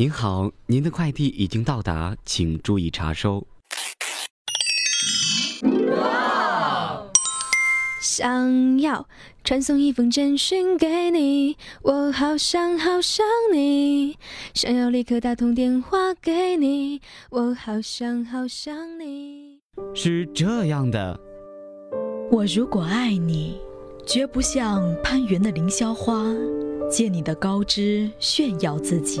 您好，您的快递已经到达，请注意查收。想要传送一封简讯给你，我好想好想你。想要立刻打通电话给你，我好想好想你。是这样的，我如果爱你，绝不像攀援的凌霄花，借你的高枝炫耀自己。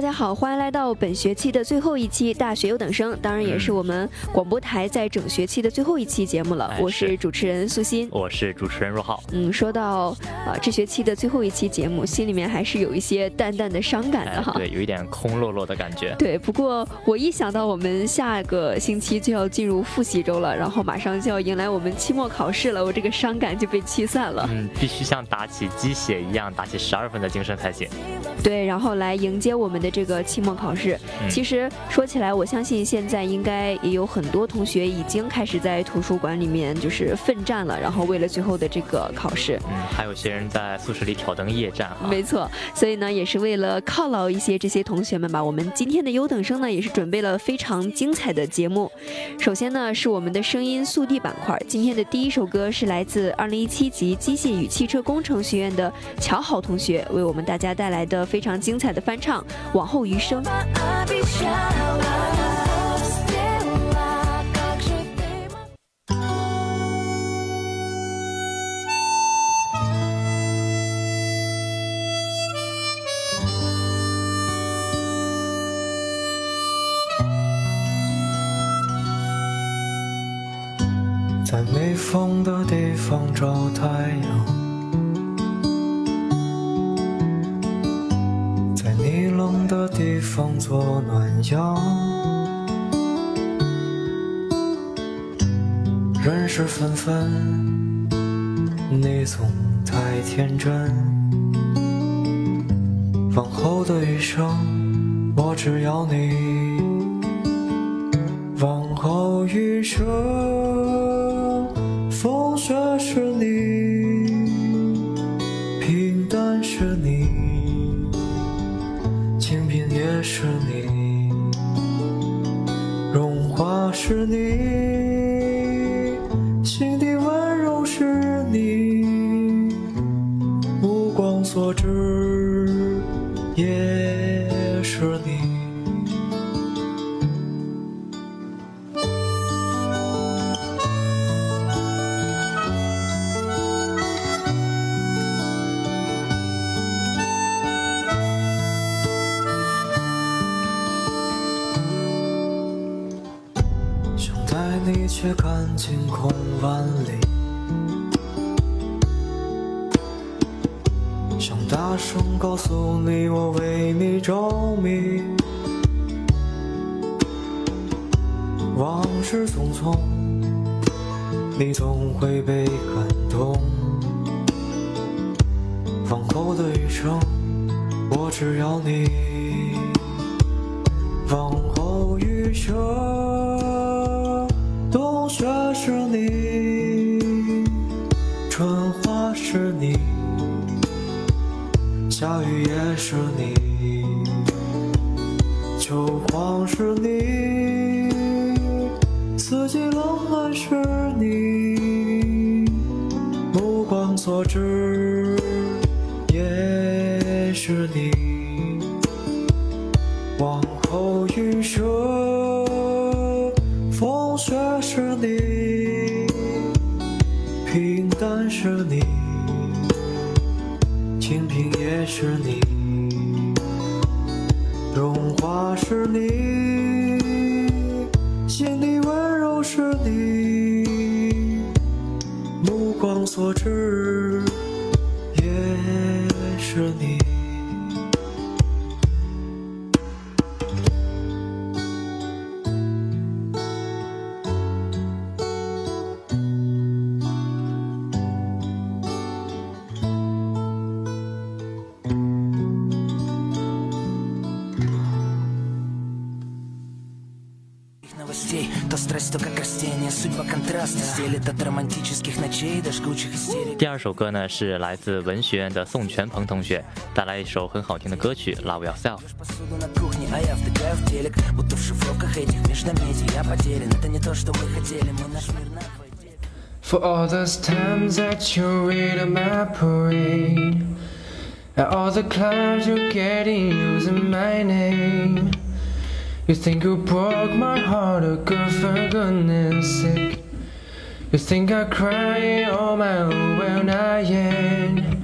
大家好，欢迎来到本学期的最后一期大学优等生，当然也是我们广播台在整学期的最后一期节目了。哎我是是主持人苏欣。我是主持人若浩。嗯，说到啊、这学期的最后一期节目，心里面还是有一些淡淡的伤感的哈。，哎对，有一点空落落的感觉。对，不过我一想到我们下个星期就要进入复习周了，然后马上就要迎来我们期末考试了，我这个伤感就被驱散了。嗯，必须像打起鸡血一样，打起十二分的精神才行。对，然后来迎接我们的这个期末考试。嗯其实说起来，我相信现在应该也有很多同学已经开始在图书馆里面就是奋战了，然后为了最后的这个考试。嗯，还有些人在宿舍里挑灯夜战哈。没错，所以呢，也是为了犒劳一些这些同学们吧，我们今天的优等生呢，也是准备了非常精彩的节目。首先呢，是我们的声音速递板块，今天的第一首歌是来自2017级机械与汽车工程学院的乔好同学为我们大家带来的非常精彩的翻唱《往后余生》。《在没风的地方找太阳，冷的地方做暖阳。人事纷纷，你总太天真。往后的余生，我只要你。往后余生，风雪是你，平淡是你，是你，融化是你，痛，你总会被清贫也是你，荣华是你，心底温柔是你，目光所至第二首歌呢是来自文学院的宋全鹏同学带来一首很好听的歌曲《Love Yourself》。For all those times that you read in my parade And all the clowns you're getting using my name You think you broke my heart, oh girl, for goodness sake You think I cry all my own, well not yet.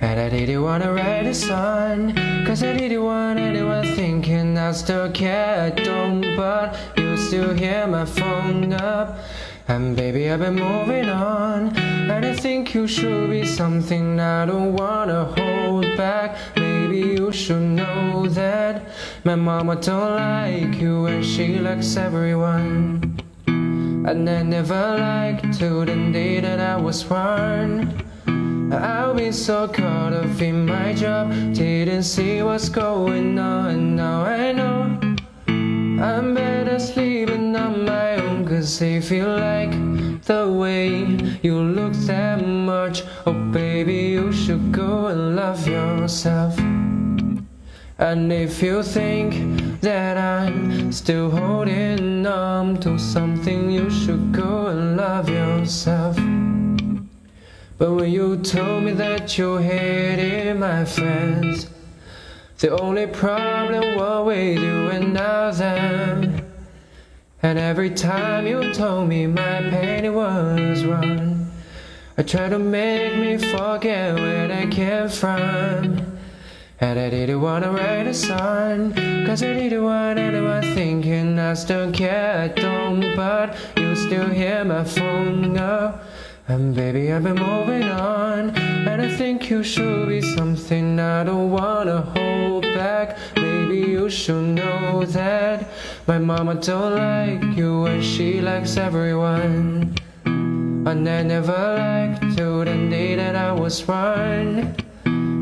And I didn't wanna write a song Cause I didn't want anyone thinking. I still care I don't But you still hear my phone up. And baby I've been moving on And I think you should be something I don't wanna hold back. Maybe you should know that My mama don't like you and she likes everyone and I never liked to the day that I was born. I've been so caught up in my job, didn't see what's going on. Now I know I'm better sleeping on my own, cause I feel like the way you look that much. Oh, baby, you should go and love yourself. And if you think that I'm still holding on to something, you should go and love yourself. But when you told me that you hated my friends, the only problem was with you and now them. And every time you told me my pain was wrong, I tried to make me forget where I came from. And I didn't wanna write a song Cause I didn't want anyone thinking. I still care I don't But you still hear my phone up And baby I've been moving on. And I think you should be something I don't wanna hold back. Maybe you should know that My mama don't like you and she likes everyone. And I never liked you the day that I was born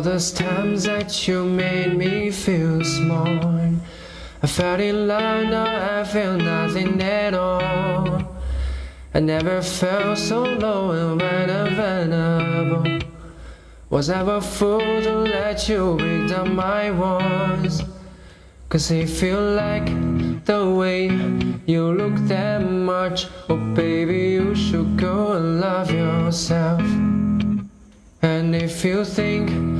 Those times that you made me feel small. I felt in love, now I feel nothing at all. I never felt so low and vulnerable. Was I a fool to let you break down my walls? Cause I feel like the way you look that much. Oh baby you should go and love yourself. And if you think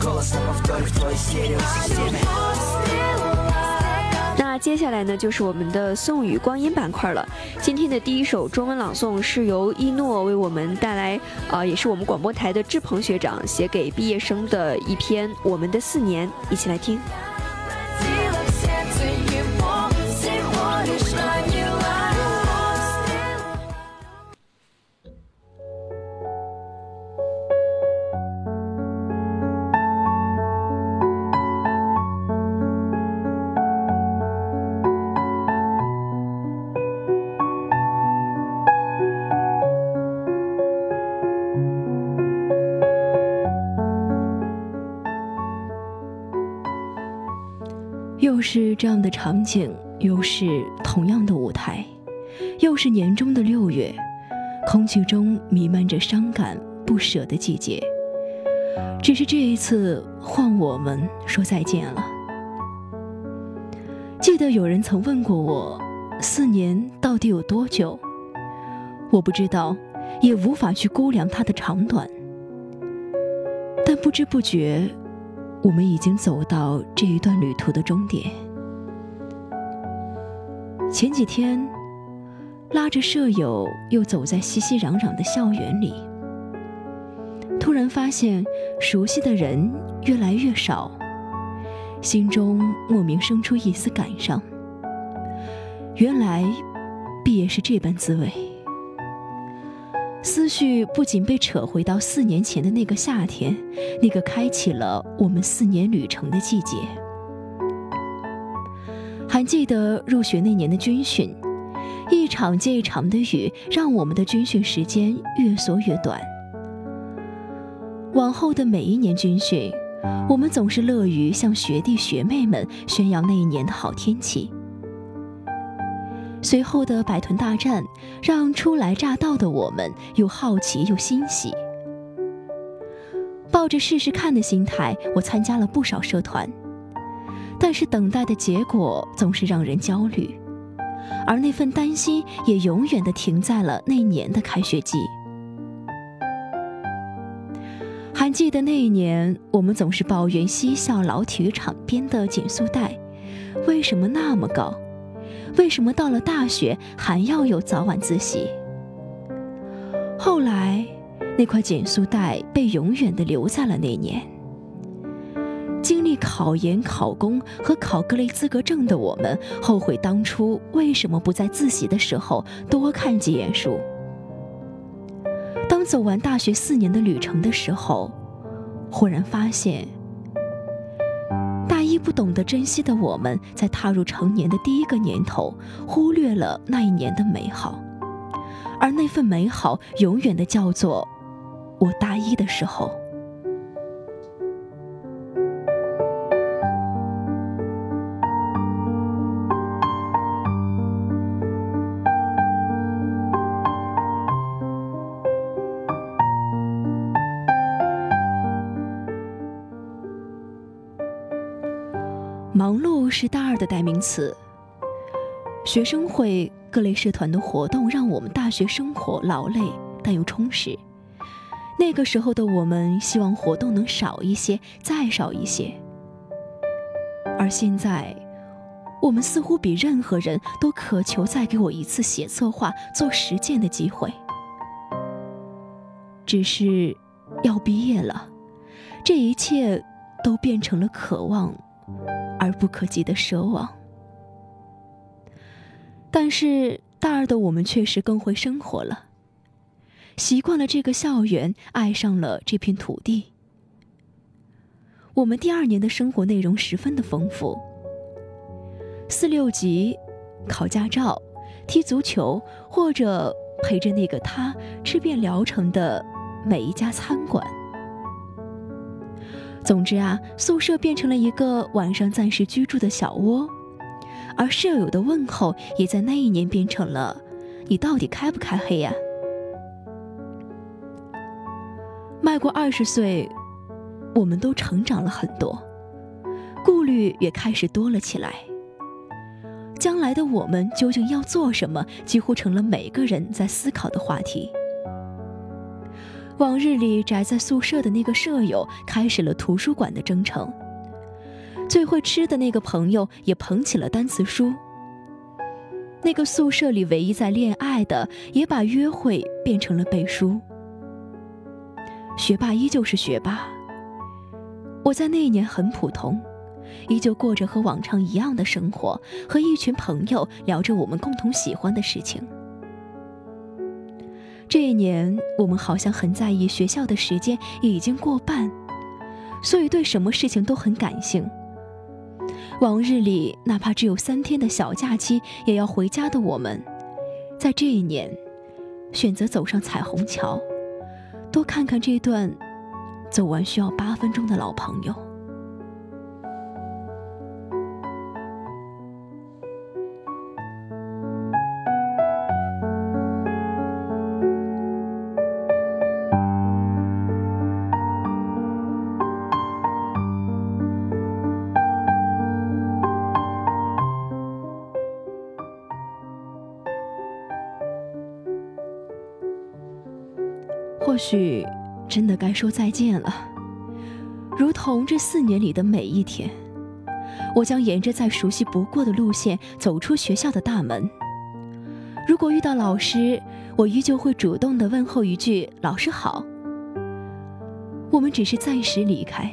голос на повторе в твоей стереосистеме 接下来呢，就是我们的宋语光阴板块了。今天的第一首中文朗诵是由一诺为我们带来，呃，也是我们广播台的志鹏学长写给毕业生的一篇《我们的四年》，一起来听。 又是这样的场景，又是同样的舞台，又是年终的六月，空气中弥漫着伤感、不舍的季节。只是这一次，换我们说再见了。记得有人曾问过我，四年到底有多久？我不知道，也无法去估量它的长短。但不知不觉。我们已经走到这一段旅途的终点。前几天，拉着舍友又走在熙熙攘攘的校园里，突然发现熟悉的人越来越少，心中莫名生出一丝感伤。原来，毕业是这般滋味。思绪不仅被扯回到四年前的那个夏天，那个开启了我们四年旅程的季节。还记得入学那年的军训，一场接一场的雨，让我们的军训时间越缩越短。往后的每一年军训，我们总是乐于向学弟学妹们宣扬那一年的好天气。随后的百团大战，让初来乍到的我们又好奇又欣喜。抱着试试看的心态，我参加了不少社团，但是等待的结果总是让人焦虑，而那份担心也永远的停在了那年的开学季。还记得那一年，我们总是抱怨西校老体育场边的减速带为什么那么高。为什么到了大学还要有早晚自习？后来，那块减速带被永远的留在了那年。经历考研、考公和考各类资格证的我们，后悔当初为什么不在自习的时候多看几眼书。当走完大学四年的旅程的时候，忽然发现。不懂得珍惜的我们，在踏入成年的第一个年头，忽略了那一年的美好，而那份美好，永远的叫做我大一的时候。是大二的代名词。学生会各类社团的活动让我们大学生活劳累但又充实。那个时候的我们希望活动能少一些，再少一些。而现在，我们似乎比任何人都渴求再给我一次写策划、做实践的机会。只是，要毕业了，这一切都变成了渴望。而不可及的奢望，但是大二的我们确实更会生活了，习惯了这个校园，爱上了这片土地。我们第二年的生活内容十分的丰富，四六级、考驾照、踢足球，或者陪着那个他吃遍聊城的每一家餐馆。总之啊，宿舍变成了一个晚上暂时居住的小窝，而舍友的问候也在那一年变成了“你到底开不开黑呀？”迈过二十岁，我们都成长了很多，顾虑也开始多了起来。将来的我们究竟要做什么，几乎成了每个人在思考的话题。往日里宅在宿舍的那个舍友开始了图书馆的征程，最会吃的那个朋友也捧起了单词书。那个宿舍里唯一在恋爱的，也把约会变成了背书。学霸依旧是学霸。我在那一年很普通，依旧过着和往常一样的生活，和一群朋友聊着我们共同喜欢的事情。这一年，我们好像很在意学校的时间已经过半，所以对什么事情都很感性。往日里，哪怕只有三天的小假期也要回家的我们，在这一年，选择走上彩虹桥，多看看这段走完需要八分钟的老朋友。该说再见了。如同这四年里的每一天，我将沿着再熟悉不过的路线走出学校的大门。如果遇到老师，我依旧会主动的问候一句“老师好”。我们只是暂时离开。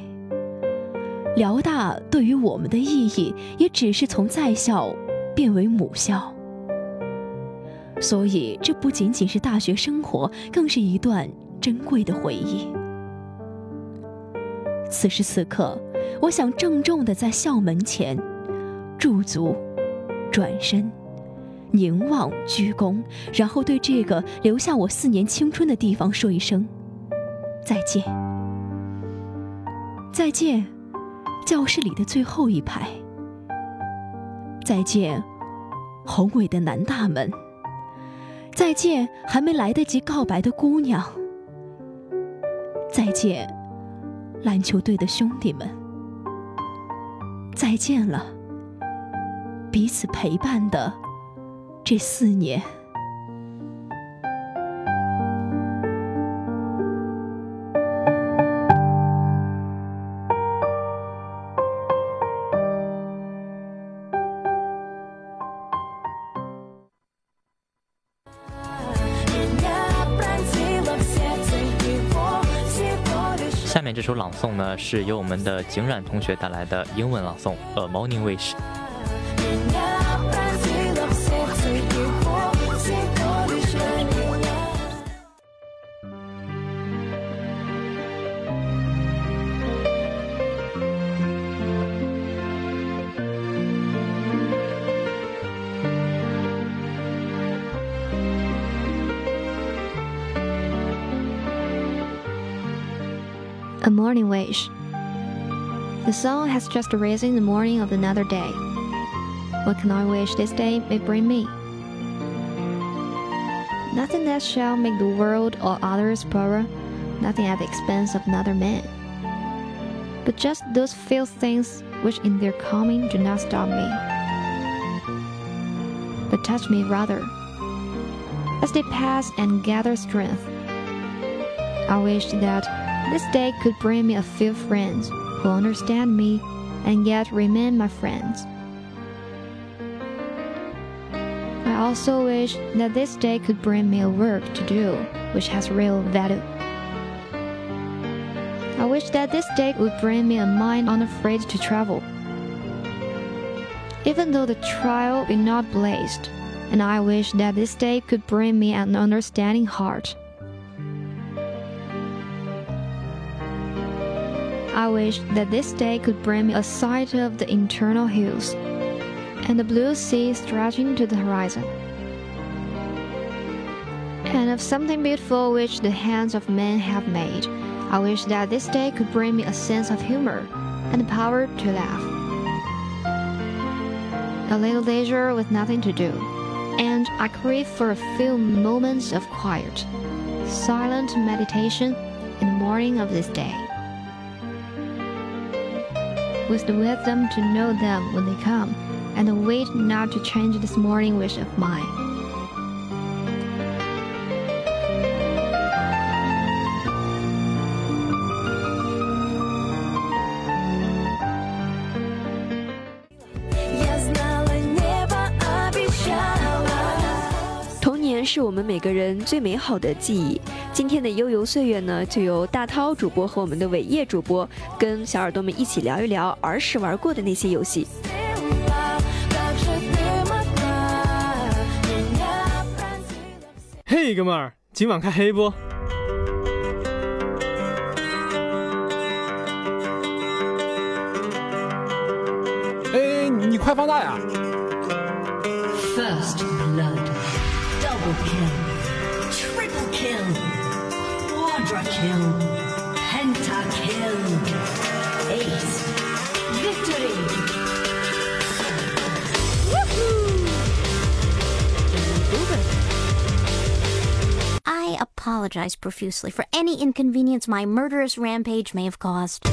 辽大对于我们的意义，也只是从在校变为母校。所以，这不仅仅是大学生活，更是一段珍贵的回忆。此时此刻，我想郑重地在校门前驻足，转身，凝望，鞠躬，然后对这个留下我四年青春的地方说一声再见。再见，教室里的最后一排。再见，宏伟的南大门。再见，还没来得及告白的姑娘。再见，篮球队的兄弟们。再见了，彼此陪伴的这四年。首朗诵呢，是由我们的景冉同学带来的英文朗诵《A Morning Wish》。A morning wish. The sun has just risen the morning of another day. What can I wish this day may bring me? Nothing that shall make the world or others poorer, nothing at the expense of another man. But just those few things which in their coming do not stop me, but touch me rather. As they pass and gather strength, I wish that this day could bring me a few friends who understand me and yet remain my friends. I also wish that this day could bring me a work to do which has real value. I wish that this day would bring me a mind unafraid to travel. Even though the trial be not blazed, and I wish that this day could bring me an understanding heart. I wish that this day could bring me a sight of the internal hills and the blue sea stretching to the horizon, and of something beautiful which the hands of men have made. I wish that this day could bring me a sense of humor and the power to laugh. A little leisure with nothing to do, and I crave for a few moments of quiet, silent meditation in the morning of this day with the wisdom to know them when they come, and the weight not to change this morning wish of mine. 是我们每个人最美好的记忆。今天的悠游岁月呢，就由大涛主播和我们的伟业主播跟小耳朵们一起聊一聊儿时玩过的那些游戏。嘿，哥们儿，今晚开黑不？哎，你快放大呀！Kill, ace, victory. I apologize profusely for any inconvenience my murderous rampage may have caused.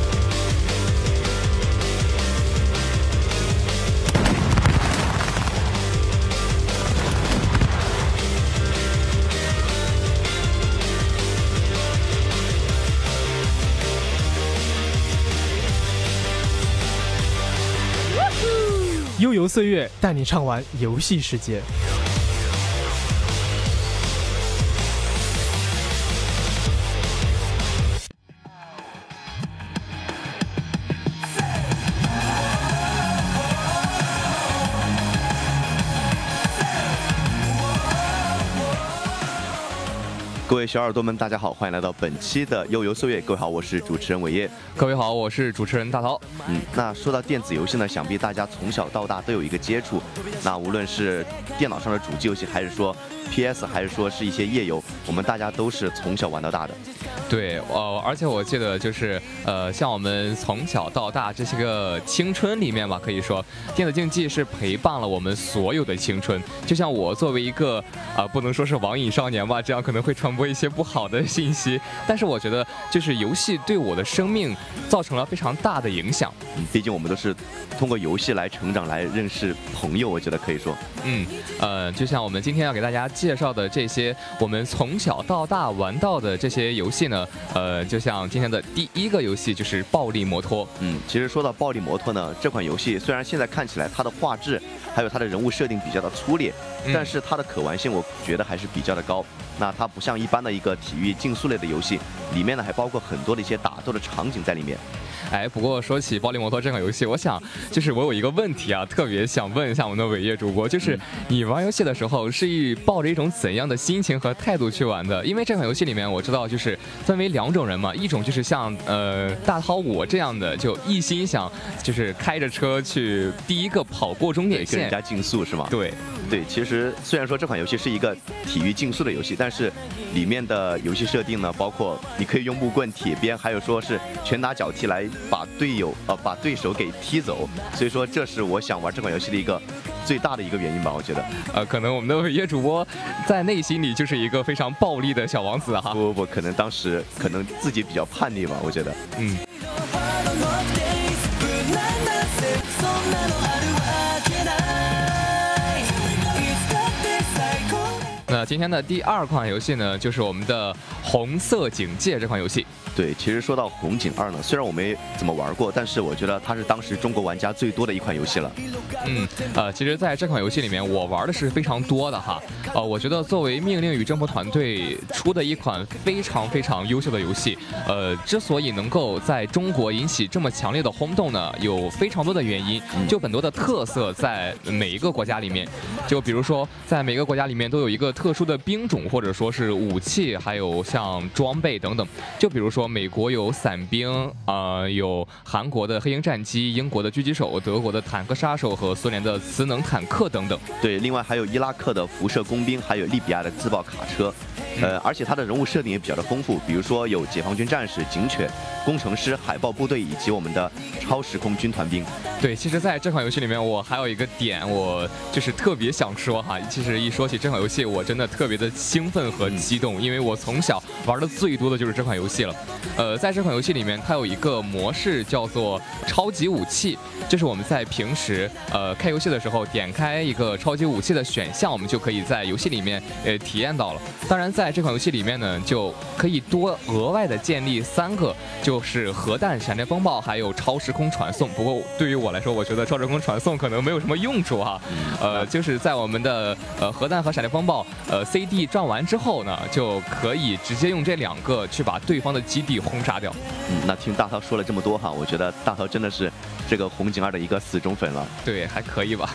悠游岁月带你畅玩游戏世界。位小耳朵们，大家好，欢迎来到本期的悠游岁月。各位好，我是主持人伟业。各位好，我是主持人大涛。嗯，那说到电子游戏呢，想必大家从小到大都有一个接触。那无论是电脑上的主机游戏，还是说 PS，还是说是一些夜游，我们大家都是从小玩到大的。对，呃，而且我记得就是，呃，像我们从小到大这些个青春里面吧，可以说电子竞技是陪伴了我们所有的青春。就像我作为一个啊、呃不能说是网瘾少年吧，这样可能会传播一些不好的信息。但是我觉得，就是游戏对我的生命造成了非常大的影响。嗯，毕竟我们都是通过游戏来成长，来认识朋友，我觉得可以说。嗯，呃，就像我们今天要给大家介绍的这些，我们从小到大玩到的这些游戏呢，呃，就像今天的第一个游戏就是《暴力摩托》。嗯，其实说到《暴力摩托》呢，这款游戏虽然现在看起来它的画质还有它的人物设定比较的粗劣，嗯但是它的可玩性我觉得还是比较的高。那它不像一般的一个体育竞速类的游戏，里面呢还包括很多的一些打斗的场景在里面。哎，不过说起《暴力摩托》这款游戏，我想就是我有一个问题啊，特别想问一下我们的伟业主播，就是你玩游戏的时候是以抱着一种怎样的心情和态度去玩的？因为这款游戏里面我知道就是分为两种人嘛，一种就是像呃大涛我这样的，就一心想就是开着车去第一个跑过终点线跟人家，竞速是吗？对。对，其实虽然说这款游戏是一个体育竞速的游戏，但是里面的游戏设定呢，包括你可以用木棍、铁鞭，还有说是拳打脚踢来把队友呃把对手给踢走，所以说这是我想玩这款游戏的一个最大的一个原因吧，我觉得。呃，可能我们的伟业主播在内心里就是一个非常暴力的小王子哈。不不不，可能当时可能自己比较叛逆吧，我觉得。嗯。那今天的第二款游戏呢，就是我们的《红色警戒》这款游戏。对，其实说到《红警二》呢，虽然我没怎么玩过，但是我觉得它是当时中国玩家最多的一款游戏了。嗯，呃，其实在这款游戏里面，我玩的是非常多的哈。呃，我觉得作为命令与征服团队出的一款非常非常优秀的游戏，呃，之所以能够在中国引起这么强烈的轰动呢，有非常多的原因，就很多的特色在每一个国家里面。就比如说，在每个国家里面都有一个特殊的兵种，或者说是武器，还有像装备等等。就比如说，美国有伞兵，呃，有韩国的黑鹰战机，英国的狙击手，德国的坦克杀手和苏联的磁能坦克等等。对，另外还有伊拉克的辐射工兵，还有利比亚的自爆卡车。呃，而且它的人物设定也比较的丰富，比如说有解放军战士、警犬、工程师、海豹部队以及我们的超时空军团兵。对，其实在这款游戏里面，我还有一个点，我就是特别想说哈。其实一说起这款游戏，我真的特别的兴奋和激动，因为我从小玩的最多的就是这款游戏了。呃，在这款游戏里面，它有一个模式叫做超级武器，就是我们在平时呃开游戏的时候，点开一个超级武器的选项，我们就可以在游戏里面呃体验到了。当然，在在这款游戏里面呢，就可以多额外的建立三个，就是核弹、闪电风暴还有超时空传送。不过对于我来说，我觉得超时空传送可能没有什么用处哈。呃，就是在我们的呃核弹和闪电风暴呃 CD 转完之后呢，就可以直接用这两个去把对方的基地轰炸掉。嗯，那听大涛说了这么多哈，我觉得大涛真的是这个红警二的一个死忠粉了。对，还可以吧。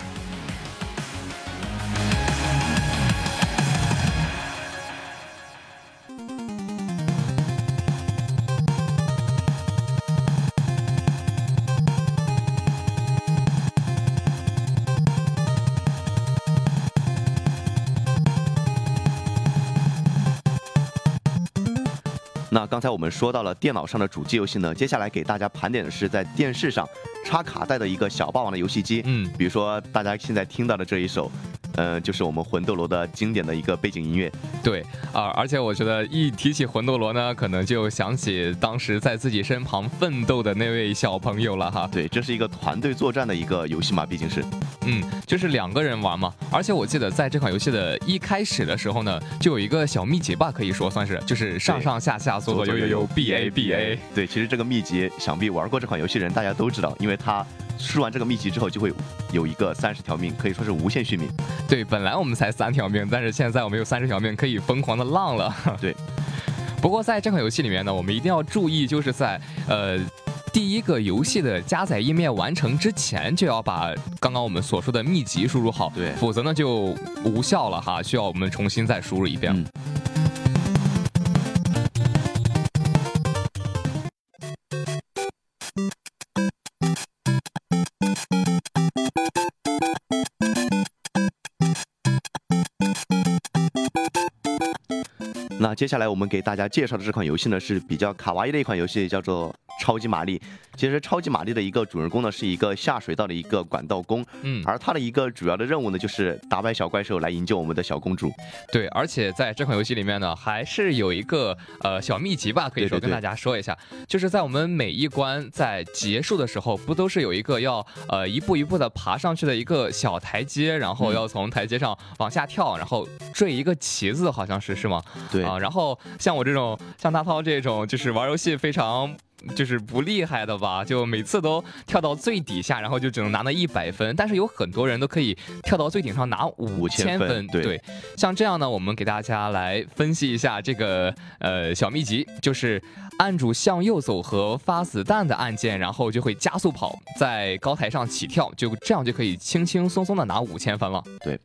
那刚才我们说到了电脑上的主机游戏呢，接下来给大家盘点的是在电视上插卡带的一个小霸王的游戏机。嗯，比如说大家现在听到的这一首，嗯，就是我们魂斗罗的经典的一个背景音乐。对啊，而且我觉得一提起魂斗罗呢，可能就想起当时在自己身旁奋斗的那位小朋友了哈。对，这是一个团队作战的一个游戏嘛，毕竟是。嗯，就是两个人玩嘛。而且我记得在这款游戏的一开始的时候呢，就有一个小秘籍吧，可以说算是，就是上上下下下左左右右右 B A B A。对，其实这个秘籍，想必玩过这款游戏的人大家都知道，因为它输完这个秘籍之后就会有一个三十条命，可以说是无限续命。对，本来我们才三条命，但是现在我们有三十条命，可以疯狂的浪了。对。不过在这款游戏里面呢，我们一定要注意，就是在呃。第一个游戏的加载页面完成之前，就要把刚刚我们所说的秘籍输入好，对，否则呢就无效了哈，需要我们重新再输入一遍。那接下来我们给大家介绍的这款游戏呢，是比较卡哇伊的一款游戏，叫做。超级玛丽，其实超级玛丽的一个主人公呢，是一个下水道的一个管道工，嗯，而他的一个主要的任务呢，就是打败小怪兽来营救我们的小公主。对，而且在这款游戏里面呢，还是有一个呃小秘籍吧，可以说跟大家说一下，就是在我们每一关在结束的时候，不都是有一个要呃一步一步的爬上去的一个小台阶，然后要从台阶上往下跳，然后坠一个旗子，好像是是吗？对啊，然后像我这种像大涛这种，就是玩游戏非常。就是不厉害的吧，就每次都跳到最底下，然后就只能拿那一百分。但是有很多人都可以跳到最顶上拿五千分。对，像这样呢，我们给大家来分析一下这个呃小秘籍，就是按住向右走和发子弹的按键，然后就会加速跑，在高台上起跳，就这样就可以轻轻松松的拿五千分了。对。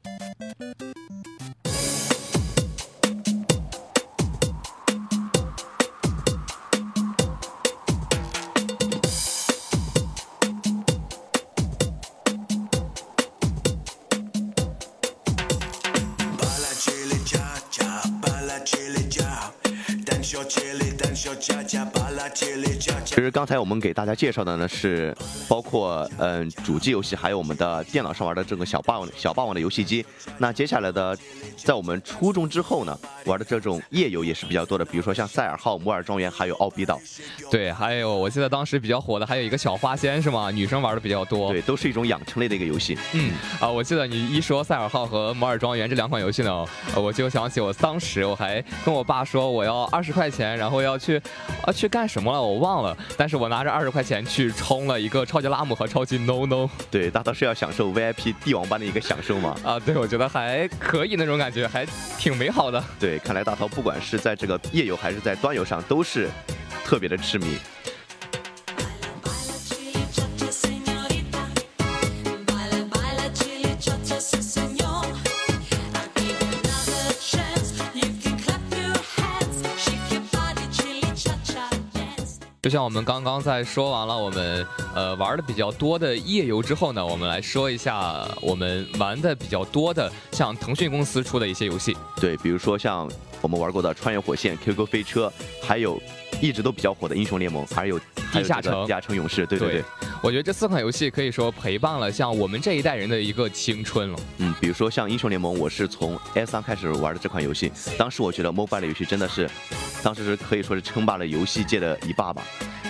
其实刚才我们给大家介绍的呢是包括嗯主机游戏，还有我们的电脑上玩的这个小霸王小霸王的游戏机。那接下来的，在我们初中之后呢玩的这种页游也是比较多的，比如说像赛尔号、摩尔庄园，还有奥比岛。对，还有我记得当时比较火的还有一个小花仙是吗？女生玩的比较多。对，都是一种养成类的一个游戏。嗯啊，我记得你一说赛尔号和摩尔庄园这两款游戏呢，我就想起我当时我还跟我爸说我要二十块钱，然后要去啊去干什么了，我忘了。但是我拿着二十块钱去充了一个超级拉姆和超级 No No。对，大涛是要享受 VIP 帝王般的一个享受嘛。啊，对，我觉得还可以那种感觉，还挺美好的。对，看来大涛不管是在这个夜游还是在端游上，都是特别的痴迷。就像我们刚刚在说完了我们呃玩的比较多的夜游之后呢，我们来说一下我们玩的比较多的，像腾讯公司出的一些游戏。对，比如说像我们玩过的《穿越火线》、QQ 飞车，还有一直都比较火的《英雄联盟》，还有地下城、地下城勇士。对对对，我觉得这四款游戏可以说陪伴了像我们这一代人的一个青春了。嗯，比如说像《英雄联盟》，我是从 S 三开始玩的这款游戏，当时我觉得 mobile 的游戏真的是，当时是可以说是称霸了游戏界的一霸吧。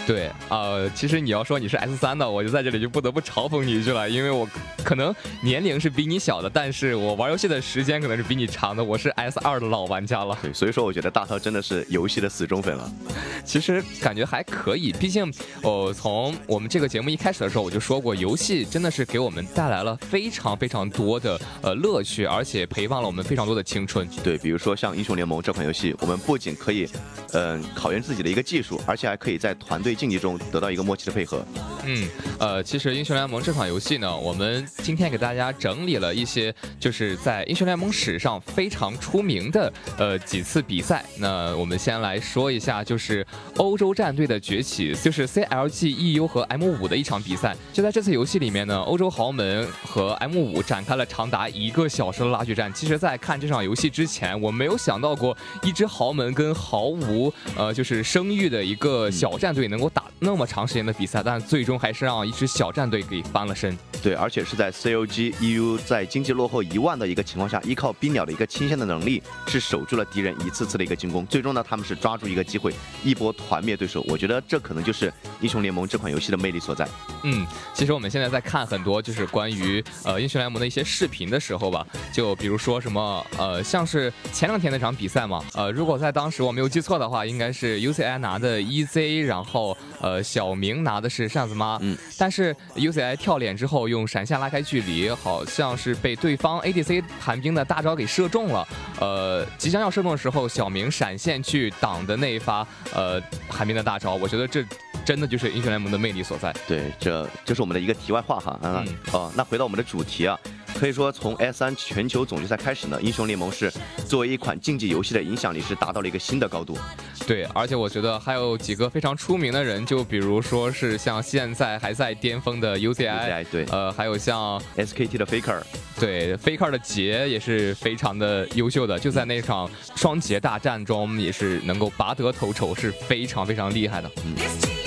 对，呃，其实你要说你是 S 三的，我就在这里就不得不嘲讽你一句了，因为我可能年龄是比你小的，但是我玩游戏的时间可能是比你长的，我是 S 二的老玩家了。对，所以说我觉得大涛真的是游戏的死忠粉了。其实感觉还可以，毕竟，呃，从我们这个节目一开始的时候我就说过，游戏真的是给我们带来了非常非常多的呃乐趣，而且陪伴了我们非常多的青春。对，比如说像英雄联盟这款游戏，我们不仅可以，嗯、考验自己的一个技术，而且还可以在团队竞技中得到一个默契的配合。嗯，呃，其实英雄联盟这款游戏呢，我们今天给大家整理了一些，就是在英雄联盟史上非常出名的呃几次比赛。那我们先来说一下，就是欧洲战队的崛起，就是 CLG EU 和 M 五的一场比赛。就在这次游戏里面呢，欧洲豪门和 M 五展开了长达一个小时的拉锯战。其实，在看这场游戏之前，我没有想到过一支豪门跟毫无呃就是声誉的一个小战队能够打那么长时间的比赛，但最终还是让一支小战队给翻了身。对，而且是在 COG EU 在经济落后一万的一个情况下，依靠冰鸟的一个清线的能力，是守住了敌人一次次的一个进攻。最终呢，他们是抓住一个机会，一波团灭对手。我觉得这可能就是英雄联盟这款游戏的魅力所在。嗯，其实我们现在在看很多就是关于呃英雄联盟的一些视频的时候吧，就比如说什么呃像是前两天那场比赛嘛，呃如果在当时我没有记错的话，应该是 UCI 拿的 EZ，然后呃小明拿的是扇子妈，嗯，但是 UCI 跳脸之后用闪现拉开距离，好像是被对方 ADC 寒冰的大招给射中了，呃即将要射中的时候，小明闪现去挡的那一发呃寒冰的大招，我觉得这真的就是英雄联盟的魅力所在。对，这这是我们的一个题外话哈。啊、嗯哦，那回到我们的主题啊，可以说从 S3 全球总决赛开始呢，英雄联盟是作为一款竞技游戏的影响力是达到了一个新的高度。对，而且我觉得还有几个非常出名的人，就比如说是像现在还在巅峰的 UCI，, UCI 对呃，还有像 SKT 的 Faker，对 Faker 的杰也是非常的优秀的，就在那场双杰大战中也是能够拔得头筹，是非常非常厉害的。嗯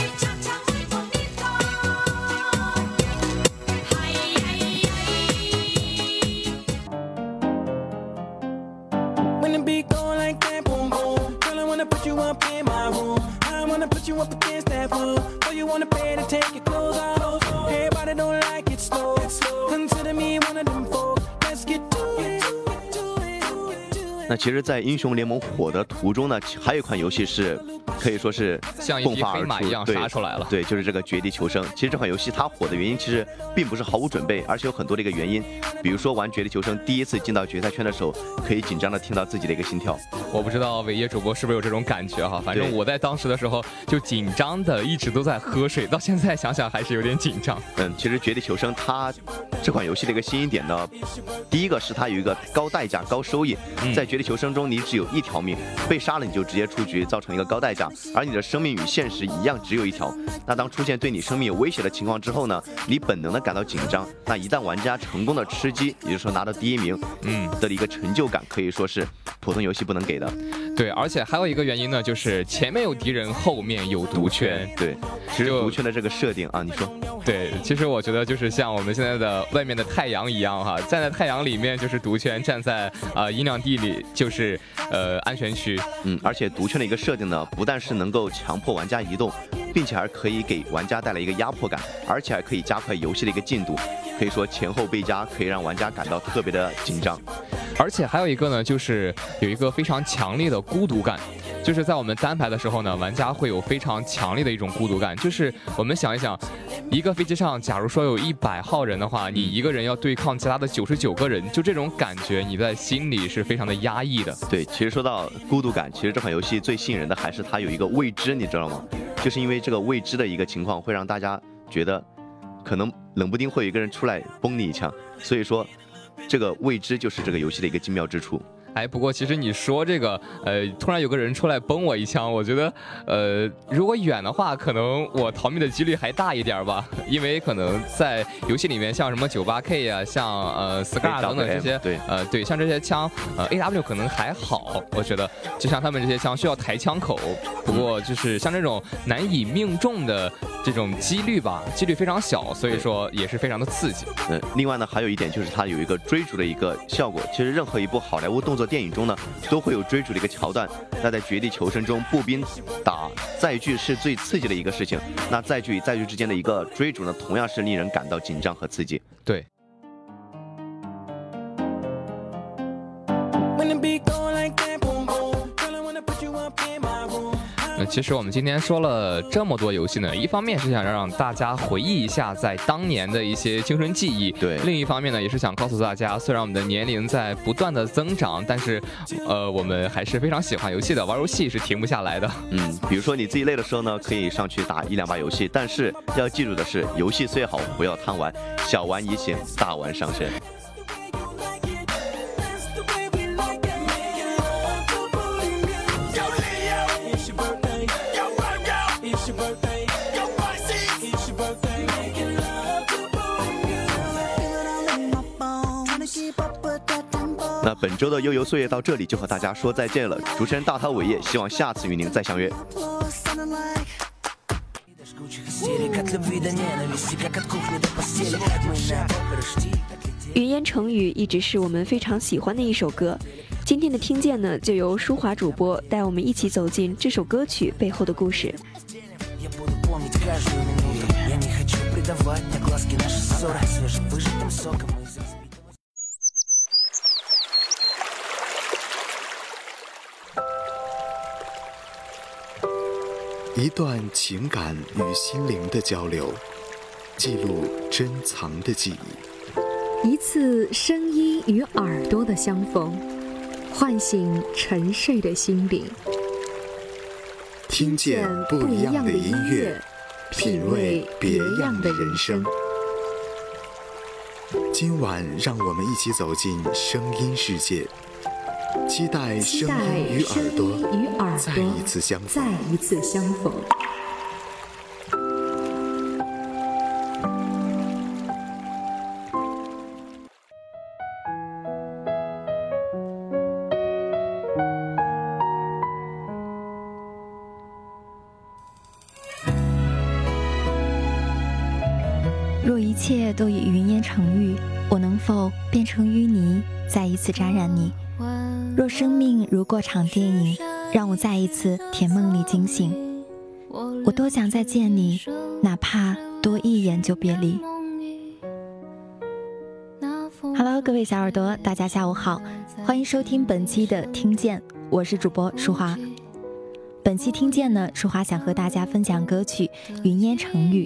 up in my room. I wanna put you up against that wall. Oh, you wanna pay to take your clothes off. Everybody 那其实，在英雄联盟火的途中呢，还有一款游戏是可以说是像一匹黑马一样对杀出来了对，就是这个《绝地求生》。其实这款游戏它火的原因，其实并不是毫无准备，而且有很多的一个原因。比如说玩《绝地求生》第一次进到决赛圈的时候，可以紧张的听到自己的一个心跳。我不知道伟业主播是不是有这种感觉哈，反正我在当时的时候就紧张的一直都在喝水，到现在想想还是有点紧张。嗯，其实《绝地求生》它这款游戏的一个新一点呢，第一个是它有一个高代价高收益，嗯在《绝地求生》中你只有一条命，被杀了你就直接出局，造成一个高代价，而你的生命与现实一样只有一条。那当出现对你生命有威胁的情况之后呢，你本能的感到紧张。那一旦玩家成功的吃鸡，也就是说拿到第一名，嗯，的一个成就感可以说是普通游戏不能给的。对，而且还有一个原因呢，就是前面有敌人，后面有毒圈。对，其实毒圈的这个设定啊，你说。对，其实我觉得就是像我们现在的外面的太阳一样哈，站在太阳里面就是毒圈，站在呃阴凉地里就是呃安全区。嗯，而且毒圈的一个设定呢，不但是能够强迫玩家移动，并且还可以给玩家带来一个压迫感，而且还可以加快游戏的一个进度。可以说前后倍加，可以让玩家感到特别的紧张。而且还有一个呢，就是有一个非常强烈的孤独感，就是在我们单排的时候呢，玩家会有非常强烈的一种孤独感。就是我们想一想，一个飞机上，假如说有一百号人的话，你一个人要对抗其他的九十九个人，就这种感觉，你在心里是非常的压抑的。对，其实说到孤独感，其实这款游戏最吸引人的还是它有一个未知，你知道吗？就是因为这个未知的一个情况，会让大家觉得可能冷不丁会有一个人出来崩你一枪，所以说这个未知就是这个游戏的一个精妙之处。哎，不过其实你说这个，呃，突然有个人出来崩我一枪，我觉得，呃，如果远的话，可能我逃命的几率还大一点吧，因为可能在游戏里面，像什么九八 K 呀、像呃 Scar 等等这些，对，呃，对，像这些枪，呃 AW 可能还好，我觉得，就像他们这些枪需要抬枪口，不过就是像这种难以命中的这种几率吧，几率非常小，所以说也是非常的刺激。嗯，另外呢，还有一点就是它有一个追逐的一个效果。其实任何一部好莱坞动作电影中呢，都会有追逐的一个桥段。那在《绝地求生》中，步兵打载具是最刺激的一个事情。那载具与载具之间的一个追逐呢，同样是令人感到紧张和刺激。对。那其实我们今天说了这么多游戏呢，一方面是想让大家回忆一下在当年的一些青春记忆，对；另一方面呢，也是想告诉大家，虽然我们的年龄在不断的增长，但是，呃，我们还是非常喜欢游戏的，玩游戏是停不下来的。嗯，比如说你自己累的时候呢，可以上去打一两把游戏，但是要记住的是，游戏虽好，不要贪玩，小玩怡情，大玩伤身。那本周的悠游岁月到这里就和大家说再见了。主持人大涛伟业，希望下次与您再相约。云烟成语一直是我们非常喜欢的一首歌。今天的听见呢，就由舒华主播带我们一起走进这首歌曲背后的故事。一段情感与心灵的交流，记录珍藏的记忆；一次声音与耳朵的相逢，唤醒沉睡的心灵。听见不一样的音乐，品味别样的人生。今晚，让我们一起走进声音世界。期待声音与耳朵再一次相逢。再一次相逢。若一切都已云烟成玉，我能否变成淤泥，再一次沾染你？若生命如过场电影，让我再一次甜梦里惊醒。我多想再见你，哪怕多一眼就别离。Hello，各位小耳朵，大家下午好，欢迎收听本期的听见，我是主播舒华。本期听见呢，舒华想和大家分享歌曲《云烟成雨》。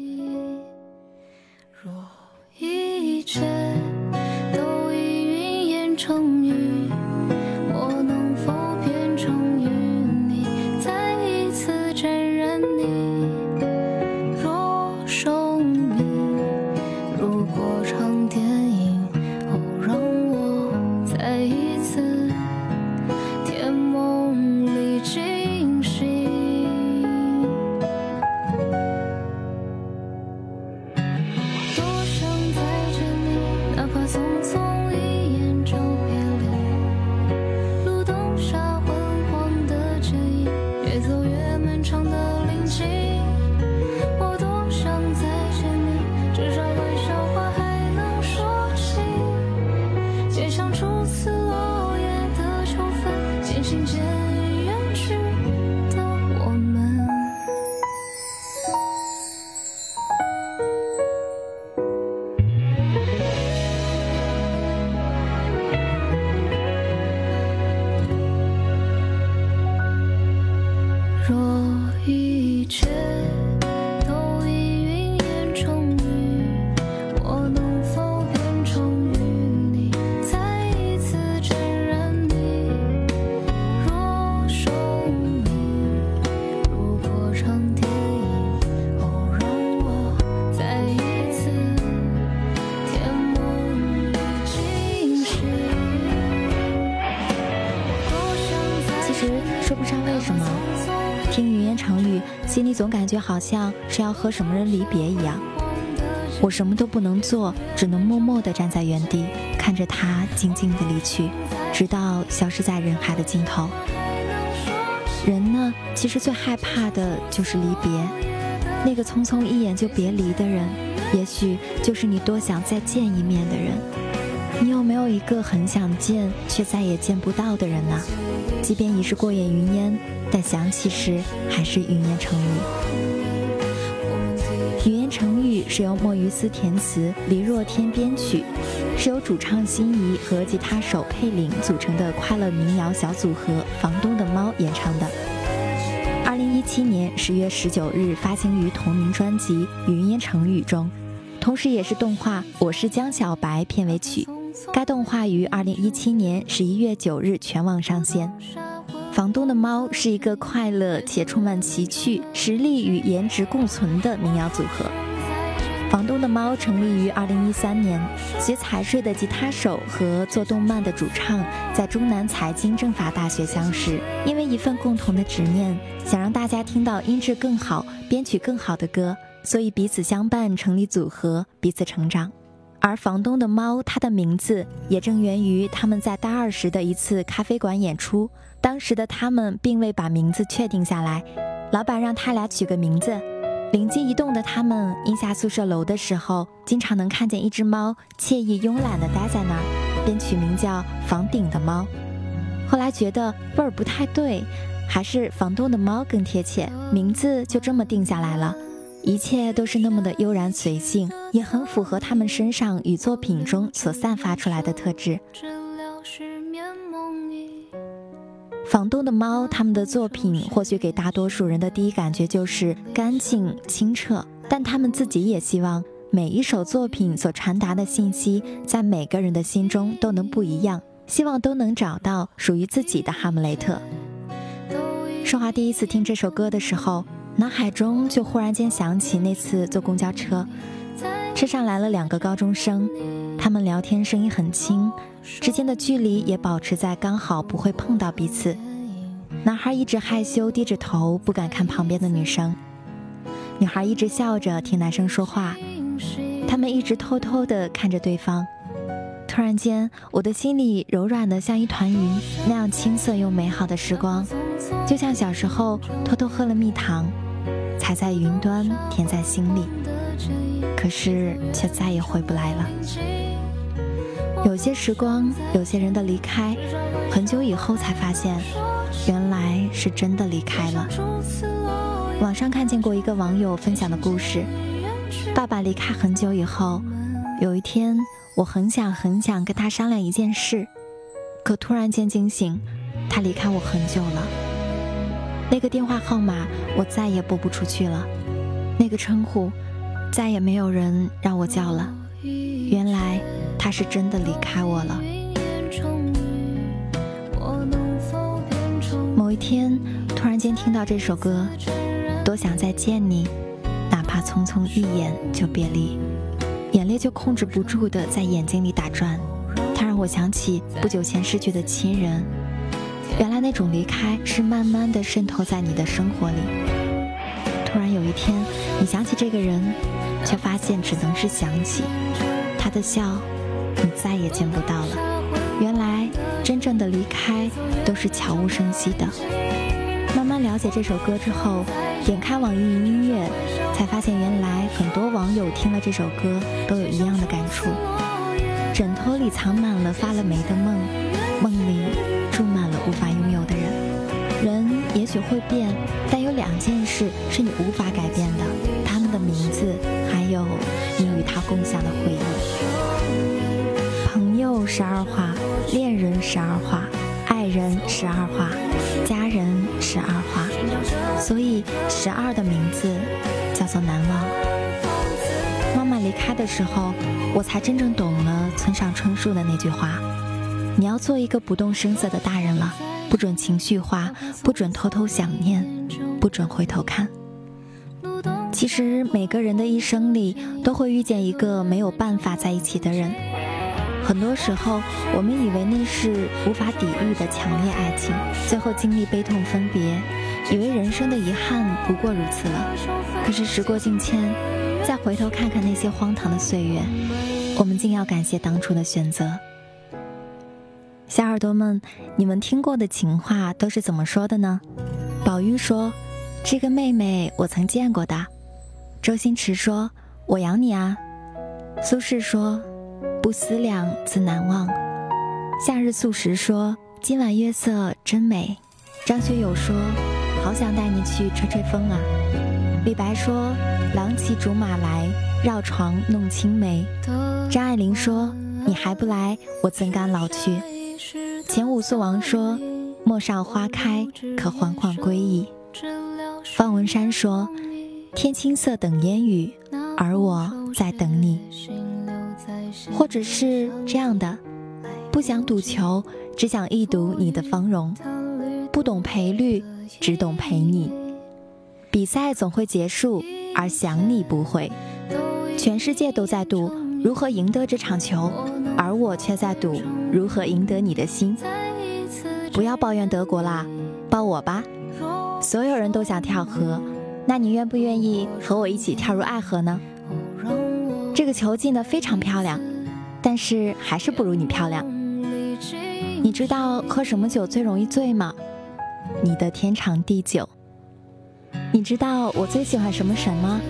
觉好像是要和什么人离别一样，我什么都不能做，只能默默地站在原地，看着他静静地离去，直到消失在人海的尽头。人呢，其实最害怕的就是离别，那个匆匆一眼就别离的人，也许就是你多想再见一面的人。你有没有一个很想见却再也见不到的人呢？即便已是过眼云烟，但想起时还是语言成语。语言成语是由莫于斯填词，黎若天编曲，是由主唱心仪和吉他手佩林组成的快乐民谣小组合房东的猫演唱的。二零一七年十月十九日发行于同名专辑《语言成语》中，同时也是动画《我是江小白》片尾曲。该动画于二零一七年十一月九日全网上线。房东的猫是一个快乐且充满奇趣、实力与颜值共存的民谣组合。房东的猫成立于二零一三年，学财税的吉他手和做动漫的主唱在中南财经政法大学相识，因为一份共同的执念，想让大家听到音质更好、编曲更好的歌，所以彼此相伴，成立组合，彼此成长。而房东的猫，它的名字也正源于他们在大二时的一次咖啡馆演出。当时的他们并未把名字确定下来，老板让他俩取个名字。灵机一动的他们，一下宿舍楼的时候，经常能看见一只猫惬意慵懒地待在那儿，便取名叫“房顶的猫”。后来觉得味儿不太对，还是“房东的猫”更贴切，名字就这么定下来了。一切都是那么的悠然随性，也很符合他们身上与作品中所散发出来的特质。房东的猫，他们的作品或许给大多数人的第一感觉就是干净清澈，但他们自己也希望每一首作品所传达的信息，在每个人的心中都能不一样，希望都能找到属于自己的哈姆雷特。说华第一次听这首歌的时候，脑海中就忽然间想起那次坐公交车，车上来了两个高中生，他们聊天声音很轻。之间的距离也保持在刚好不会碰到彼此。男孩一直害羞低着头，不敢看旁边的女生；女孩一直笑着听男生说话。他们一直偷偷地看着对方。突然间，我的心里柔软的像一团云，那样青涩又美好的时光，就像小时候偷偷喝了蜜糖，踩在云端，甜在心里，可是却再也回不来了。有些时光，有些人的离开，很久以后才发现，原来是真的离开了。网上看见过一个网友分享的故事：爸爸离开很久以后，有一天，我很想很想跟他商量一件事，可突然间惊醒，他离开我很久了。那个电话号码我再也拨不出去了，那个称呼，再也没有人让我叫了。原来。他是真的离开我了。某一天，突然间听到这首歌，多想再见你，哪怕匆匆一眼就别离，眼泪就控制不住的在眼睛里打转。它让我想起不久前失去的亲人。原来那种离开是慢慢的渗透在你的生活里。突然有一天，你想起这个人，却发现只能是想起他的笑。你再也见不到了。原来，真正的离开都是悄无声息的。慢慢了解这首歌之后，点开网易云音乐，才发现原来很多网友听了这首歌都有一样的感触。枕头里藏满了发了霉的梦，梦里住满了无法拥有的人。人也许会变，但有两件事是你无法改变的：他们的名字，还有你与他共享的回忆。十二画，恋人十二画，爱人十二画，家人十二画，所以十二的名字叫做难忘。妈妈离开的时候，我才真正懂了村上春树的那句话：你要做一个不动声色的大人了，不准情绪化，不准偷偷想念，不准回头看。其实每个人的一生里，都会遇见一个没有办法在一起的人。很多时候，我们以为那是无法抵御的强烈爱情，最后经历悲痛分别，以为人生的遗憾不过如此了。可是时过境迁，再回头看看那些荒唐的岁月，我们竟要感谢当初的选择。小耳朵们，你们听过的情话都是怎么说的呢？宝玉说：“这个妹妹我曾见过的。”周星驰说：“我养你啊。”苏轼说。不思量，自难忘。夏日素食说：“今晚月色真美。”张学友说：“好想带你去吹吹风啊。”李白说：“郎骑竹马来，绕床弄青梅。”张爱玲说：“你还不来，我怎敢老去？”前五宿王说：“陌上花开，可缓缓归矣。”方文山说：“天青色等烟雨，而我在等你。”或者是这样的，不想赌球，只想一睹你的芳容；不懂赔率，只懂陪你。比赛总会结束，而想你不会。全世界都在赌如何赢得这场球，而我却在赌如何赢得你的心。不要抱怨德国啦，抱我吧。所有人都想跳河，那你愿不愿意和我一起跳入爱河呢？这个球进的非常漂亮，但是还是不如你漂亮。你知道喝什么酒最容易醉吗？你的天长地久。你知道我最喜欢什么神吗？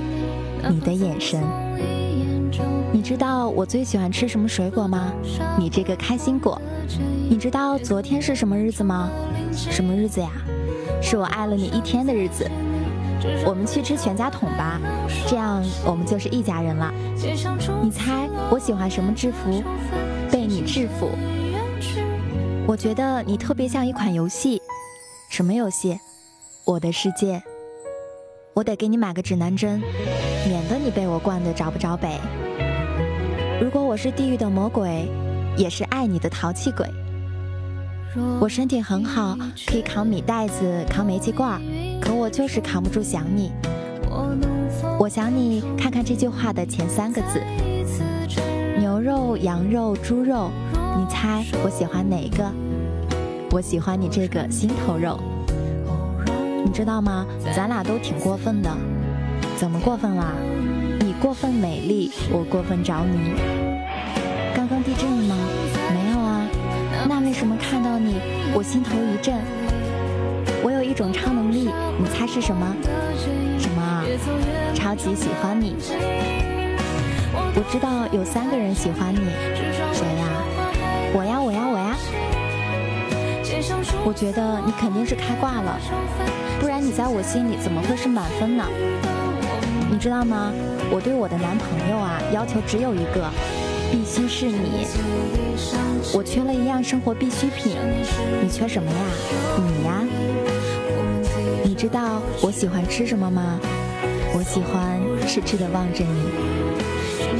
你的眼神。你知道我最喜欢吃什么水果吗？你这个开心果。你知道昨天是什么日子吗？什么日子呀？是我爱了你一天的日子。我们去吃全家桶吧，这样我们就是一家人了。你猜我喜欢什么制服？被你制服。我觉得你特别像一款游戏。什么游戏？我的世界。我得给你买个指南针，免得你被我灌得找不着北。如果我是地狱的魔鬼，也是爱你的淘气鬼。我身体很好，可以扛米袋子，扛煤气罐，可我就是扛不住想你。我想你，看看这句话的前三个字：牛肉、羊肉、猪肉，你猜我喜欢哪个？我喜欢你这个心头肉。你知道吗？咱俩都挺过分的。怎么过分啦？你过分美丽，我过分着迷。刚刚地震了吗？什么看到你，我心头一震？我有一种超能力，你猜是什么？什么啊？超级喜欢你。我知道有三个人喜欢你，谁呀？我呀，我呀，我呀。我觉得你肯定是开挂了，不然你在我心里怎么会是满分呢？你知道吗？我对我的男朋友啊，要求只有一个，必须是你。我缺了一样生活必需品，你缺什么呀？你呀。你知道我喜欢吃什么吗？我喜欢痴痴的望着你。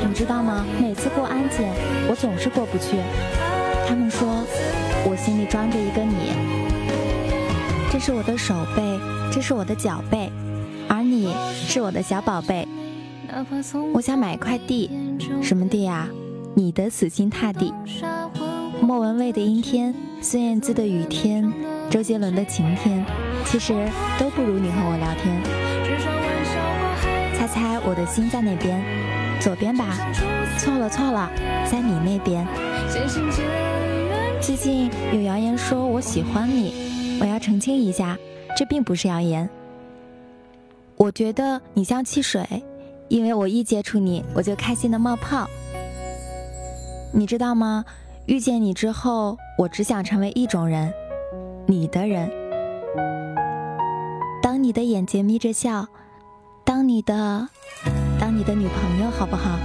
你知道吗？每次过安检，我总是过不去。他们说。我心里装着一个你，这是我的手背，这是我的脚背，而你是我的小宝贝。我想买一块地，什么地呀？你的死心塌地。莫文蔚的阴天，孙燕姿的雨天，周杰伦的晴天，其实都不如你和我聊天。猜猜我的心在哪边？左边吧？错了错了，在你那边。最近有谣言说我喜欢你，我要澄清一下，这并不是谣言。我觉得你像汽水，因为我一接触你，我就开心的冒泡。你知道吗？遇见你之后，我只想成为一种人，你的人。当你的眼睛眯着笑，当你的，当你的女朋友好不好？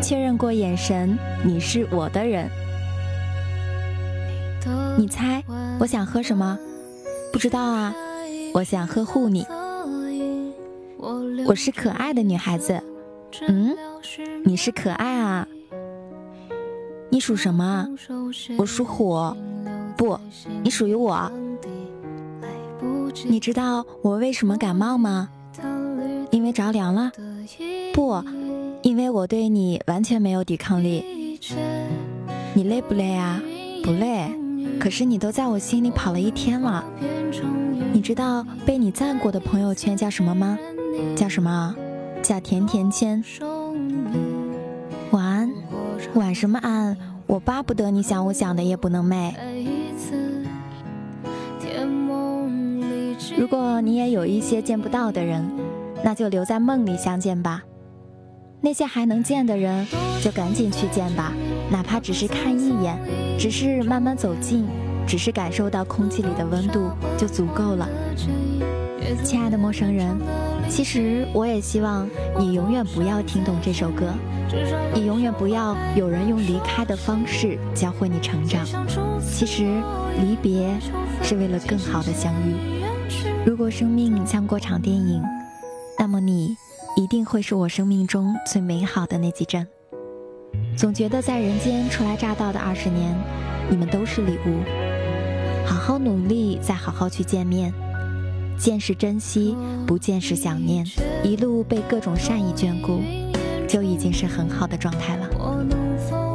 确认过眼神，你是我的人。你猜我想喝什么？不知道啊。我想呵护你。我是可爱的女孩子。嗯，你是可爱啊。你属什么？我属虎。不，你属于我。你知道我为什么感冒吗？因为着凉了。不，因为我对你完全没有抵抗力。你累不累啊？不累。可是你都在我心里跑了一天了，你知道被你赞过的朋友圈叫什么吗？叫什么？叫甜甜圈。晚什么安？我巴不得你想我想的夜不能寐。如果你也有一些见不到的人，那就留在梦里相见吧。那些还能见的人，就赶紧去见吧，哪怕只是看一眼，只是慢慢走近，只是感受到空气里的温度就足够了。亲爱的陌生人，其实我也希望你永远不要听懂这首歌，也永远不要有人用离开的方式教会你成长。其实离别是为了更好的相遇。如果生命像过场电影，那么你。一定会是我生命中最美好的那几帧。总觉得在人间初来乍到的二十年，你们都是礼物。好好努力，再好好去见面。见是珍惜，不见是想念。一路被各种善意眷顾，就已经是很好的状态了。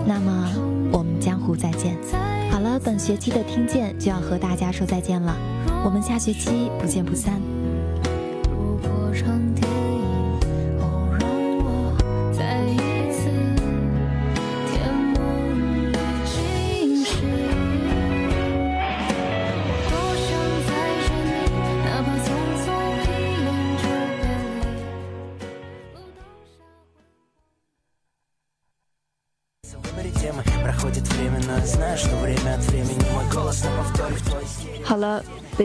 那么，我们江湖再见。好了，本学期的听见就要和大家说再见了。我们下学期不见不散。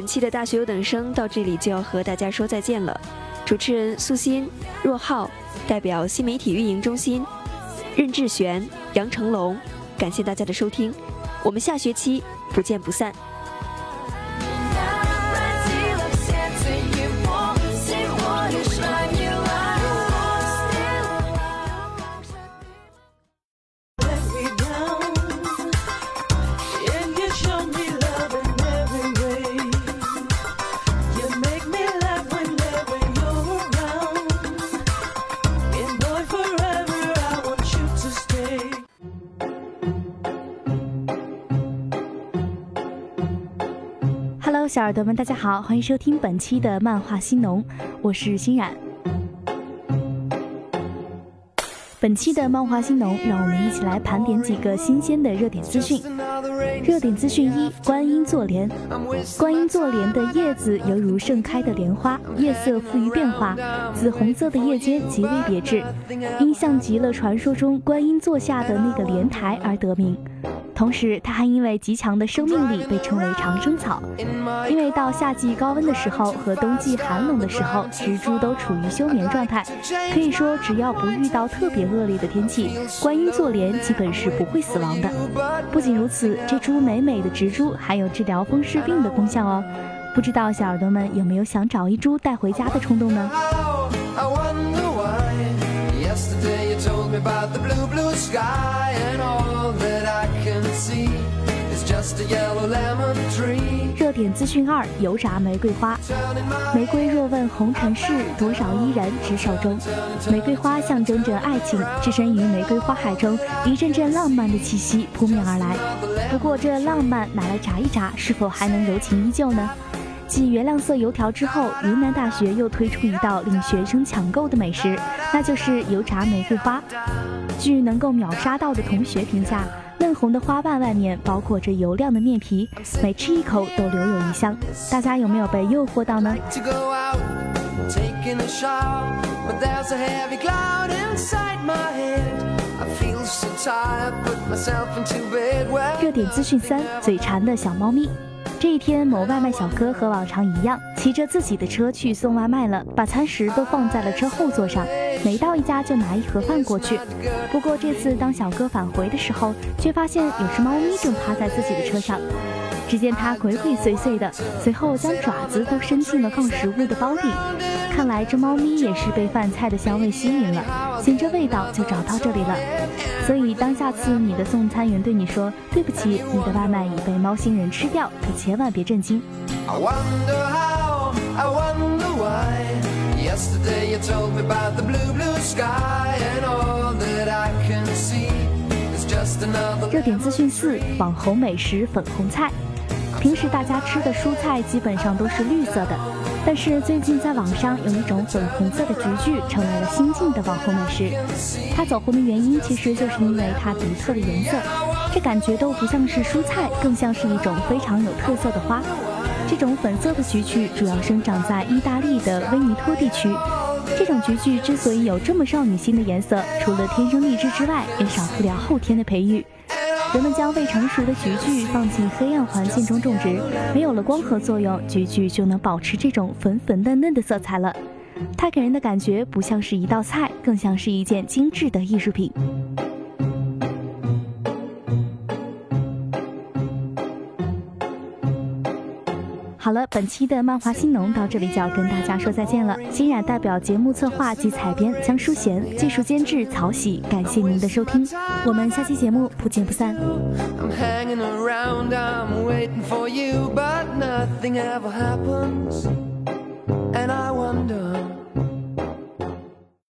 本期的大学优等生到这里就要和大家说再见了。主持人素心、若浩，代表新媒体运营中心，任志璇、杨成龙，感谢大家的收听，我们下学期不见不散。耳朵们，大家好，欢迎收听本期的漫画新农，我是欣冉。本期的漫画新农，让我们一起来盘点几个新鲜的热点资讯。热点资讯一：观音坐莲。观音坐莲的叶子犹如盛开的莲花，叶色富于变化，紫红色的叶尖极为别致，因像极了传说中观音坐下的那个莲台而得名。同时，它还因为极强的生命力被称为长生草。因为到夏季高温的时候和冬季寒冷的时候，植株都处于休眠状态。可以说，只要不遇到特别恶劣的天气，观音坐莲基本是不会死亡的。不仅如此，这株美美的植株还有治疗风湿病的功效哦。不知道小耳朵们有没有想找一株带回家的冲动呢？热点资讯二：油炸玫瑰花。玫瑰若问红尘事，多少伊人执手中。玫瑰花象征着爱情，置身于玫瑰花海中，一阵阵浪漫的气息扑面而来。不过这浪漫拿来炸一炸，是否还能柔情依旧呢？继原谅色油条之后，云南大学又推出一道令学生抢购的美食，那就是油炸玫瑰花。据能够秒杀到的同学评价。嫩红的花瓣外面包裹着油亮的面皮，每吃一口都留有余香。大家有没有被诱惑到呢？热点资讯三：嘴馋的小猫咪。这一天，某外卖小哥和往常一样，骑着自己的车去送外卖了，把餐食都放在了车后座上，每到一家就拿一盒饭过去。不过这次当小哥返回的时候，却发现有只猫咪正趴在自己的车上。只见它鬼鬼祟祟的，随后将爪子都伸进了放食物的包里。看来这猫咪也是被饭菜的香味吸引了，寻着味道就找到这里了。所以当下次你的送餐员对你说对不起，你的外卖已被猫星人吃掉，可千万别震惊。热点资讯四：网红美食粉红菜。平时大家吃的蔬菜基本上都是绿色的，但是最近在网上有一种粉红色的菊苣成为了新晋的网红美食。它走红的原因其实就是因为它独特的颜色，这感觉都不像是蔬菜，更像是一种非常有特色的花。这种粉色的菊苣主要生长在意大利的威尼托地区，这种菊苣之所以有这么少女心的颜色，除了天生丽质之外，也少不了后天的培育。人们将未成熟的菊苣放进黑暗环境中种植，没有了光合作用，菊苣就能保持这种粉粉嫩嫩的色彩了。它给人的感觉不像是一道菜，更像是一件精致的艺术品。好了，本期的漫画新农到这里就要跟大家说再见了。欣冉代表节目策划及采编，江淑贤，技术监制曹喜，感谢您的收听，我们下期节目不见不散。